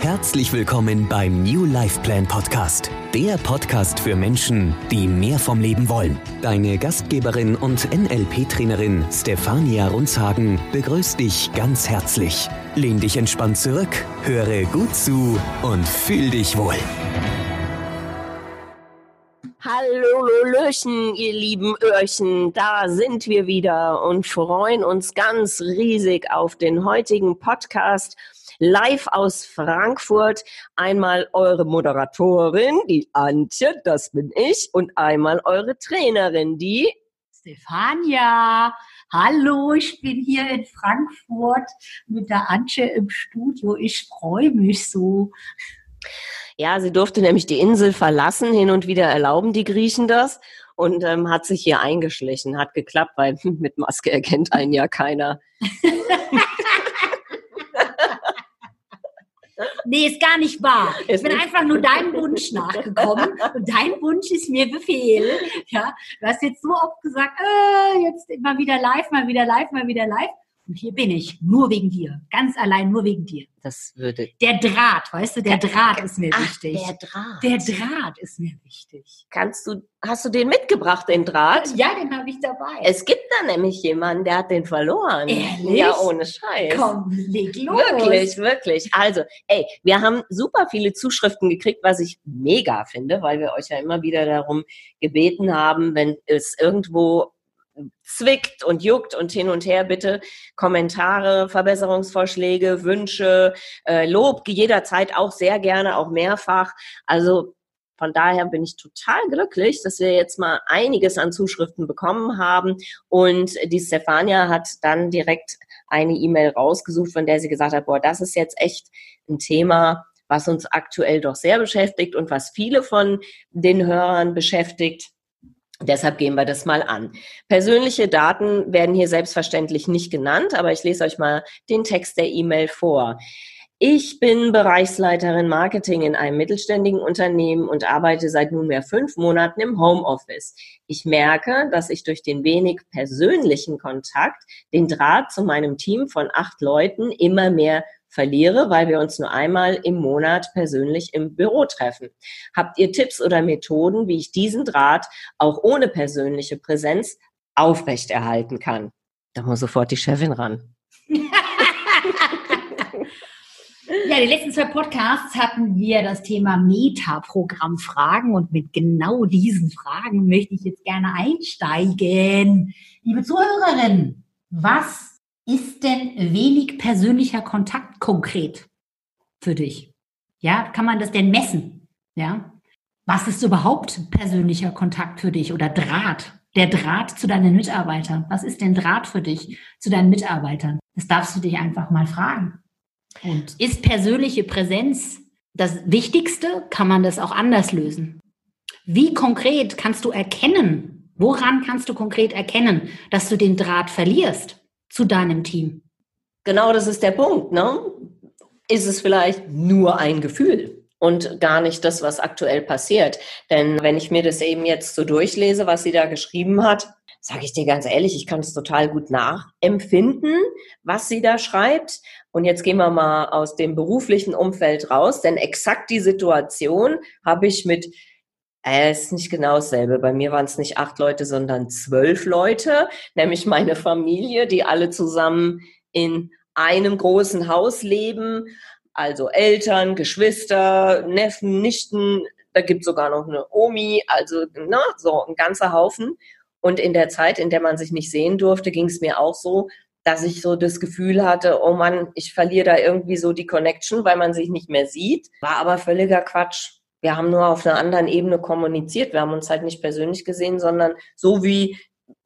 Herzlich willkommen beim New Life Plan Podcast, der Podcast für Menschen, die mehr vom Leben wollen. Deine Gastgeberin und NLP-Trainerin Stefania Runzhagen begrüßt dich ganz herzlich. Lehn dich entspannt zurück, höre gut zu und fühl dich wohl. Hallo, Löchen, ihr lieben Öhrchen, da sind wir wieder und freuen uns ganz riesig auf den heutigen Podcast live aus Frankfurt. Einmal eure Moderatorin, die Antje, das bin ich, und einmal eure Trainerin, die Stefania. Hallo, ich bin hier in Frankfurt mit der Antje im Studio. Ich freue mich so. Ja, sie durfte nämlich die Insel verlassen. Hin und wieder erlauben die Griechen das und ähm, hat sich hier eingeschlichen. Hat geklappt, weil mit Maske erkennt einen ja keiner. Nee, ist gar nicht wahr. Ich bin einfach nur deinem Wunsch nachgekommen und dein Wunsch ist mir Befehl. Ja, du hast jetzt so oft gesagt, äh, jetzt mal wieder live, mal wieder live, mal wieder live. Und hier bin ich, nur wegen dir. Ganz allein nur wegen dir. Das würde. Der Draht, weißt du, der Draht ist mir Ach, wichtig. Der Draht. Der Draht ist mir wichtig. Kannst du, hast du den mitgebracht, den Draht? Ja, den habe ich dabei. Es gibt da nämlich jemanden, der hat den verloren. Ehrlich? Ja, ohne Scheiß. Komm, leg los. Wirklich, wirklich. Also, ey, wir haben super viele Zuschriften gekriegt, was ich mega finde, weil wir euch ja immer wieder darum gebeten haben, wenn es irgendwo zwickt und juckt und hin und her bitte Kommentare, Verbesserungsvorschläge, Wünsche, äh, Lob jederzeit auch sehr gerne, auch mehrfach. Also von daher bin ich total glücklich, dass wir jetzt mal einiges an Zuschriften bekommen haben. Und die Stefania hat dann direkt eine E-Mail rausgesucht, von der sie gesagt hat, boah, das ist jetzt echt ein Thema, was uns aktuell doch sehr beschäftigt und was viele von den Hörern beschäftigt. Deshalb gehen wir das mal an. Persönliche Daten werden hier selbstverständlich nicht genannt, aber ich lese euch mal den Text der E-Mail vor. Ich bin Bereichsleiterin Marketing in einem mittelständigen Unternehmen und arbeite seit nunmehr fünf Monaten im Homeoffice. Ich merke, dass ich durch den wenig persönlichen Kontakt den Draht zu meinem Team von acht Leuten immer mehr verliere, weil wir uns nur einmal im Monat persönlich im Büro treffen. Habt ihr Tipps oder Methoden, wie ich diesen Draht auch ohne persönliche Präsenz aufrechterhalten kann? Da muss sofort die Chefin ran. Ja, die letzten zwei Podcasts hatten wir das Thema Meta-Programm-Fragen und mit genau diesen Fragen möchte ich jetzt gerne einsteigen. Liebe Zuhörerin, was ist denn wenig persönlicher Kontakt konkret für dich? Ja, kann man das denn messen? Ja, was ist überhaupt persönlicher Kontakt für dich oder Draht? Der Draht zu deinen Mitarbeitern. Was ist denn Draht für dich zu deinen Mitarbeitern? Das darfst du dich einfach mal fragen. Und ist persönliche Präsenz das Wichtigste? Kann man das auch anders lösen? Wie konkret kannst du erkennen? Woran kannst du konkret erkennen, dass du den Draht verlierst zu deinem Team? Genau das ist der Punkt, ne? Ist es vielleicht nur ein Gefühl und gar nicht das, was aktuell passiert? Denn wenn ich mir das eben jetzt so durchlese, was sie da geschrieben hat, sage ich dir ganz ehrlich, ich kann es total gut nachempfinden, was sie da schreibt. Und jetzt gehen wir mal aus dem beruflichen Umfeld raus, denn exakt die Situation habe ich mit äh, es ist nicht genau dasselbe. Bei mir waren es nicht acht Leute, sondern zwölf Leute, nämlich meine Familie, die alle zusammen in einem großen Haus leben. Also Eltern, Geschwister, Neffen, Nichten, da gibt sogar noch eine Omi, also na, so ein ganzer Haufen. Und in der Zeit, in der man sich nicht sehen durfte, ging es mir auch so, dass ich so das Gefühl hatte, oh Mann, ich verliere da irgendwie so die Connection, weil man sich nicht mehr sieht. War aber völliger Quatsch. Wir haben nur auf einer anderen Ebene kommuniziert. Wir haben uns halt nicht persönlich gesehen, sondern so wie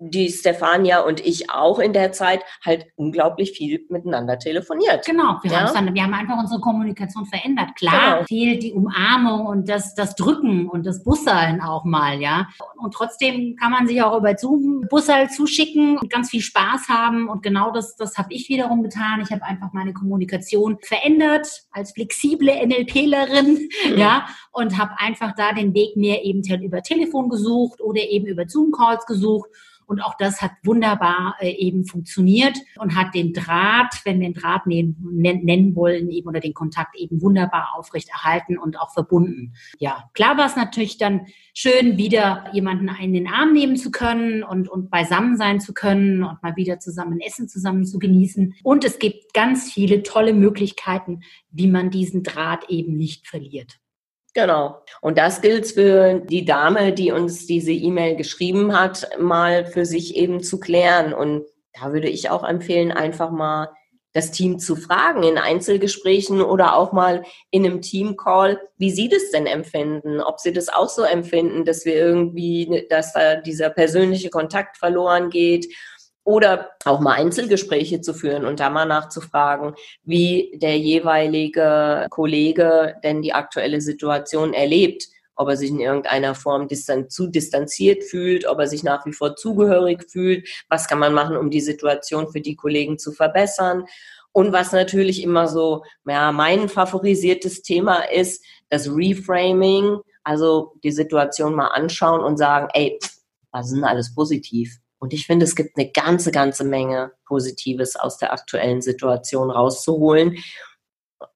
die Stefania und ich auch in der Zeit halt unglaublich viel miteinander telefoniert. Genau, wir, ja? dann, wir haben einfach unsere Kommunikation verändert. Klar, genau. fehlt die Umarmung und das, das Drücken und das Busseln auch mal, ja. Und trotzdem kann man sich auch über Zoom Bussel zuschicken und ganz viel Spaß haben. Und genau das, das habe ich wiederum getan. Ich habe einfach meine Kommunikation verändert als flexible NLPlerin, mhm. ja, und habe einfach da den Weg mehr eben über Telefon gesucht oder eben über Zoom-Calls gesucht und auch das hat wunderbar äh, eben funktioniert und hat den Draht, wenn wir den Draht nennen, nennen wollen, eben oder den Kontakt eben wunderbar aufrechterhalten und auch verbunden. Ja, klar war es natürlich dann schön, wieder jemanden in den Arm nehmen zu können und, und beisammen sein zu können und mal wieder zusammen Essen zusammen zu genießen. Und es gibt ganz viele tolle Möglichkeiten, wie man diesen Draht eben nicht verliert. Genau. Und das gilt für die Dame, die uns diese E-Mail geschrieben hat, mal für sich eben zu klären. Und da würde ich auch empfehlen, einfach mal das Team zu fragen in Einzelgesprächen oder auch mal in einem Teamcall, wie sie das denn empfinden, ob sie das auch so empfinden, dass wir irgendwie, dass da dieser persönliche Kontakt verloren geht oder auch mal Einzelgespräche zu führen und da mal nachzufragen, wie der jeweilige Kollege denn die aktuelle Situation erlebt, ob er sich in irgendeiner Form distan zu distanziert fühlt, ob er sich nach wie vor zugehörig fühlt, was kann man machen, um die Situation für die Kollegen zu verbessern. Und was natürlich immer so, ja, mein favorisiertes Thema ist, das Reframing, also die Situation mal anschauen und sagen, ey, was ist denn alles positiv? Und ich finde, es gibt eine ganze, ganze Menge Positives aus der aktuellen Situation rauszuholen.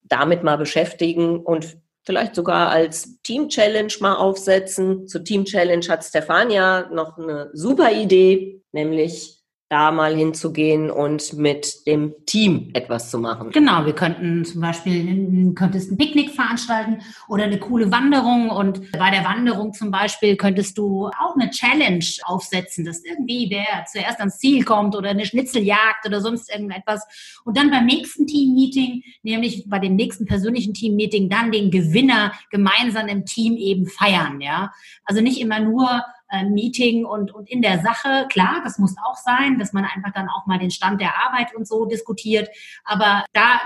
Damit mal beschäftigen und vielleicht sogar als Team Challenge mal aufsetzen. Zur Team Challenge hat Stefania noch eine super Idee, nämlich da mal hinzugehen und mit dem Team etwas zu machen. Genau, wir könnten zum Beispiel, könntest ein Picknick veranstalten oder eine coole Wanderung und bei der Wanderung zum Beispiel könntest du auch eine Challenge aufsetzen, dass irgendwie wer zuerst ans Ziel kommt oder eine Schnitzeljagd oder sonst irgendetwas und dann beim nächsten Team-Meeting, nämlich bei dem nächsten persönlichen Team-Meeting, dann den Gewinner gemeinsam im Team eben feiern, ja. Also nicht immer nur äh, Meeting und, und in der Sache. Klar, das muss auch sein, dass man einfach dann auch mal den Stand der Arbeit und so diskutiert. Aber da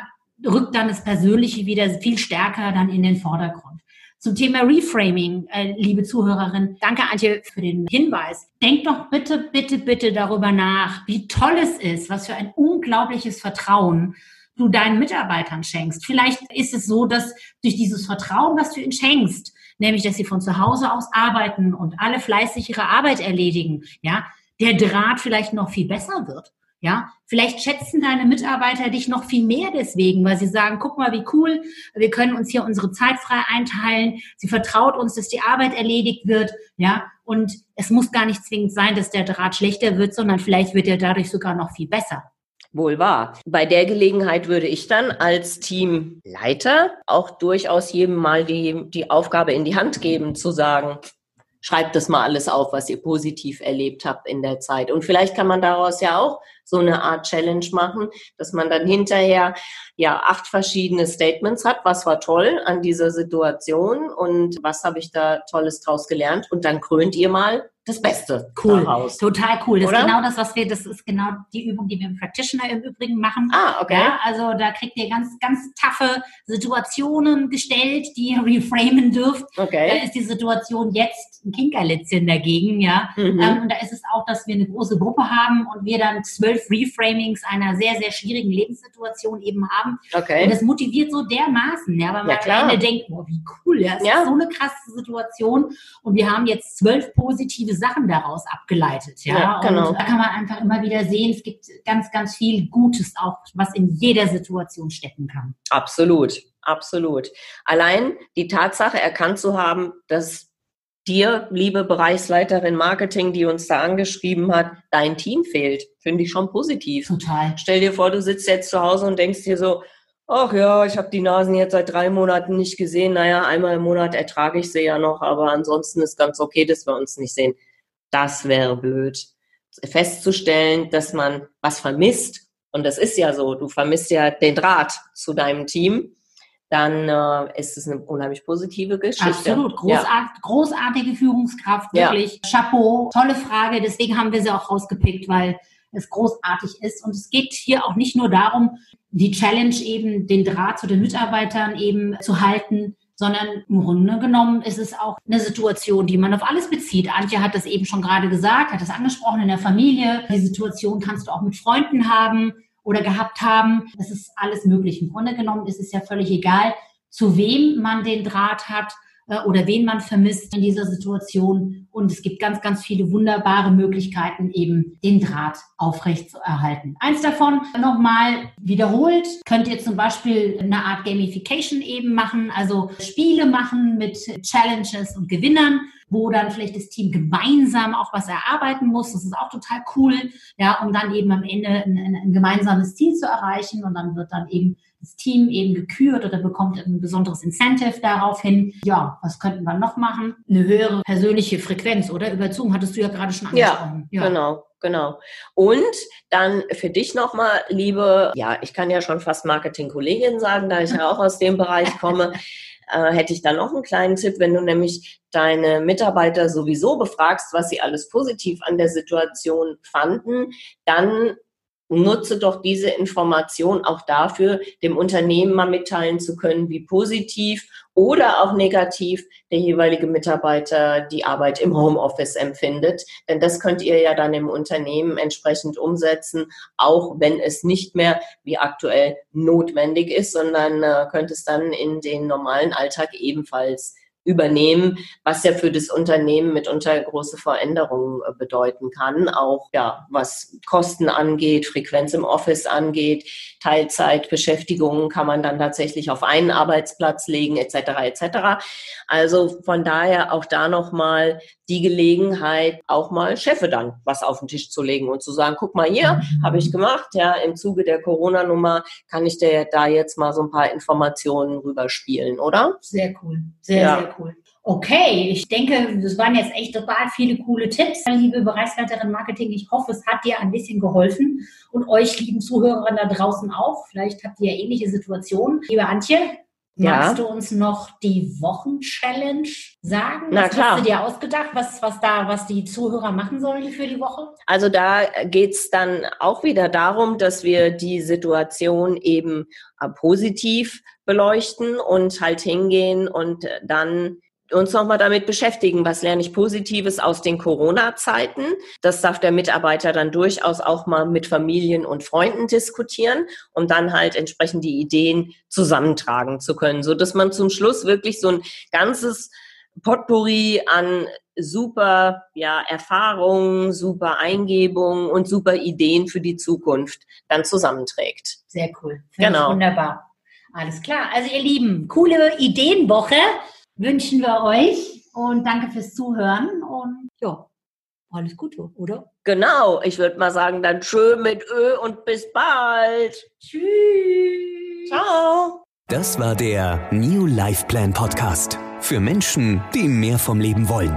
rückt dann das Persönliche wieder viel stärker dann in den Vordergrund. Zum Thema Reframing, äh, liebe Zuhörerin, danke Antje für den Hinweis. Denk doch bitte, bitte, bitte darüber nach, wie toll es ist, was für ein unglaubliches Vertrauen du deinen Mitarbeitern schenkst. Vielleicht ist es so, dass durch dieses Vertrauen, was du ihnen schenkst, nämlich dass sie von zu Hause aus arbeiten und alle fleißig ihre Arbeit erledigen, ja, der Draht vielleicht noch viel besser wird. Ja, vielleicht schätzen deine Mitarbeiter dich noch viel mehr deswegen, weil sie sagen, guck mal, wie cool, wir können uns hier unsere Zeit frei einteilen. Sie vertraut uns, dass die Arbeit erledigt wird. Ja, und es muss gar nicht zwingend sein, dass der Draht schlechter wird, sondern vielleicht wird er dadurch sogar noch viel besser. Wohl wahr. Bei der Gelegenheit würde ich dann als Teamleiter auch durchaus jedem mal die, die Aufgabe in die Hand geben, zu sagen, schreibt das mal alles auf, was ihr positiv erlebt habt in der Zeit. Und vielleicht kann man daraus ja auch so eine Art Challenge machen, dass man dann hinterher ja acht verschiedene Statements hat. Was war toll an dieser Situation und was habe ich da Tolles draus gelernt? Und dann krönt ihr mal das Beste cool. daraus. Total cool. Das Oder? ist genau das, was wir, das ist genau die Übung, die wir im Practitioner im Übrigen machen. Ah, okay. Ja, also da kriegt ihr ganz, ganz taffe Situationen gestellt, die ihr reframen dürft. Okay. Da ist die Situation jetzt ein Kinkerlitzchen dagegen, ja. Mhm. Ähm, und da ist es auch, dass wir eine große Gruppe haben und wir dann zwölf Reframings einer sehr, sehr schwierigen Lebenssituation eben haben. Okay. Und das motiviert so dermaßen, ja, weil man ja, am Ende denkt, boah, wie cool, ja, das ja. ist so eine krasse Situation. Und wir haben jetzt zwölf positive Sachen daraus abgeleitet. Ja, ja genau. Und da kann man einfach immer wieder sehen, es gibt ganz, ganz viel Gutes auch, was in jeder Situation stecken kann. Absolut, absolut. Allein die Tatsache erkannt zu haben, dass dir, liebe Bereichsleiterin Marketing, die uns da angeschrieben hat, dein Team fehlt, finde ich schon positiv. Total. Stell dir vor, du sitzt jetzt zu Hause und denkst dir so, ach ja, ich habe die Nasen jetzt seit drei Monaten nicht gesehen. Naja, einmal im Monat ertrage ich sie ja noch, aber ansonsten ist ganz okay, dass wir uns nicht sehen. Das wäre blöd. Festzustellen, dass man was vermisst, und das ist ja so, du vermisst ja den Draht zu deinem Team, dann äh, ist es eine unheimlich positive Geschichte. Absolut, Großart ja. großartige Führungskraft, wirklich. Ja. Chapeau, tolle Frage. Deswegen haben wir sie auch rausgepickt, weil es großartig ist. Und es geht hier auch nicht nur darum, die Challenge eben, den Draht zu den Mitarbeitern eben zu halten, sondern im Grunde genommen ist es auch eine Situation, die man auf alles bezieht. Antje hat das eben schon gerade gesagt, hat das angesprochen in der Familie. Die Situation kannst du auch mit Freunden haben oder gehabt haben. Das ist alles möglich. Im Grunde genommen ist es ja völlig egal, zu wem man den Draht hat oder wen man vermisst in dieser Situation. Und es gibt ganz, ganz viele wunderbare Möglichkeiten, eben den Draht aufrecht zu erhalten. Eins davon nochmal wiederholt, könnt ihr zum Beispiel eine Art Gamification eben machen, also Spiele machen mit Challenges und Gewinnern wo dann vielleicht das Team gemeinsam auch was erarbeiten muss. Das ist auch total cool, ja, um dann eben am Ende ein, ein gemeinsames Ziel zu erreichen und dann wird dann eben das Team eben gekürt oder bekommt ein besonderes Incentive daraufhin. Ja, was könnten wir noch machen? Eine höhere persönliche Frequenz, oder? Über Zoom hattest du ja gerade schon angesprochen. Ja, ja. genau. Genau. Und dann für dich nochmal, liebe, ja, ich kann ja schon fast Marketing-Kollegin sagen, da ich ja auch aus dem Bereich komme, äh, hätte ich dann noch einen kleinen Tipp, wenn du nämlich deine Mitarbeiter sowieso befragst, was sie alles positiv an der Situation fanden, dann nutze doch diese Information auch dafür, dem Unternehmen mal mitteilen zu können, wie positiv oder auch negativ der jeweilige Mitarbeiter die Arbeit im Homeoffice empfindet. Denn das könnt ihr ja dann im Unternehmen entsprechend umsetzen, auch wenn es nicht mehr wie aktuell notwendig ist, sondern äh, könnt es dann in den normalen Alltag ebenfalls übernehmen, was ja für das Unternehmen mitunter große Veränderungen äh, bedeuten kann, auch ja, was Kosten angeht, Frequenz im Office angeht, Teilzeitbeschäftigungen kann man dann tatsächlich auf einen Arbeitsplatz legen, etc. etc. Also von daher auch da nochmal die Gelegenheit, auch mal Chefe dann was auf den Tisch zu legen und zu sagen, guck mal hier, habe ich gemacht, ja, im Zuge der Corona-Nummer kann ich dir da jetzt mal so ein paar Informationen rüberspielen, oder? Sehr cool, sehr, ja. sehr cool. Okay, ich denke, das waren jetzt echt total viele coole Tipps, liebe Bereichsleiterin Marketing. Ich hoffe, es hat dir ein bisschen geholfen und euch, lieben Zuhörern da draußen auch. Vielleicht habt ihr ja ähnliche Situationen. Liebe Antje, ja. Magst du uns noch die Wochenchallenge sagen? Na klar. Hast du dir ausgedacht, was, was da, was die Zuhörer machen sollen für die Woche? Also da geht's dann auch wieder darum, dass wir die Situation eben äh, positiv beleuchten und halt hingehen und dann uns nochmal damit beschäftigen, was lerne ich Positives aus den Corona-Zeiten. Das darf der Mitarbeiter dann durchaus auch mal mit Familien und Freunden diskutieren, um dann halt entsprechend die Ideen zusammentragen zu können, so dass man zum Schluss wirklich so ein ganzes Potpourri an super ja, Erfahrungen, super Eingebungen und super Ideen für die Zukunft dann zusammenträgt. Sehr cool. Finde genau. Wunderbar. Alles klar. Also ihr Lieben, coole Ideenwoche wünschen wir euch und danke fürs Zuhören und ja, alles Gute, oder? Genau, ich würde mal sagen, dann schön mit Ö und bis bald. Tschüss. Ciao. Das war der New Life Plan Podcast für Menschen, die mehr vom Leben wollen.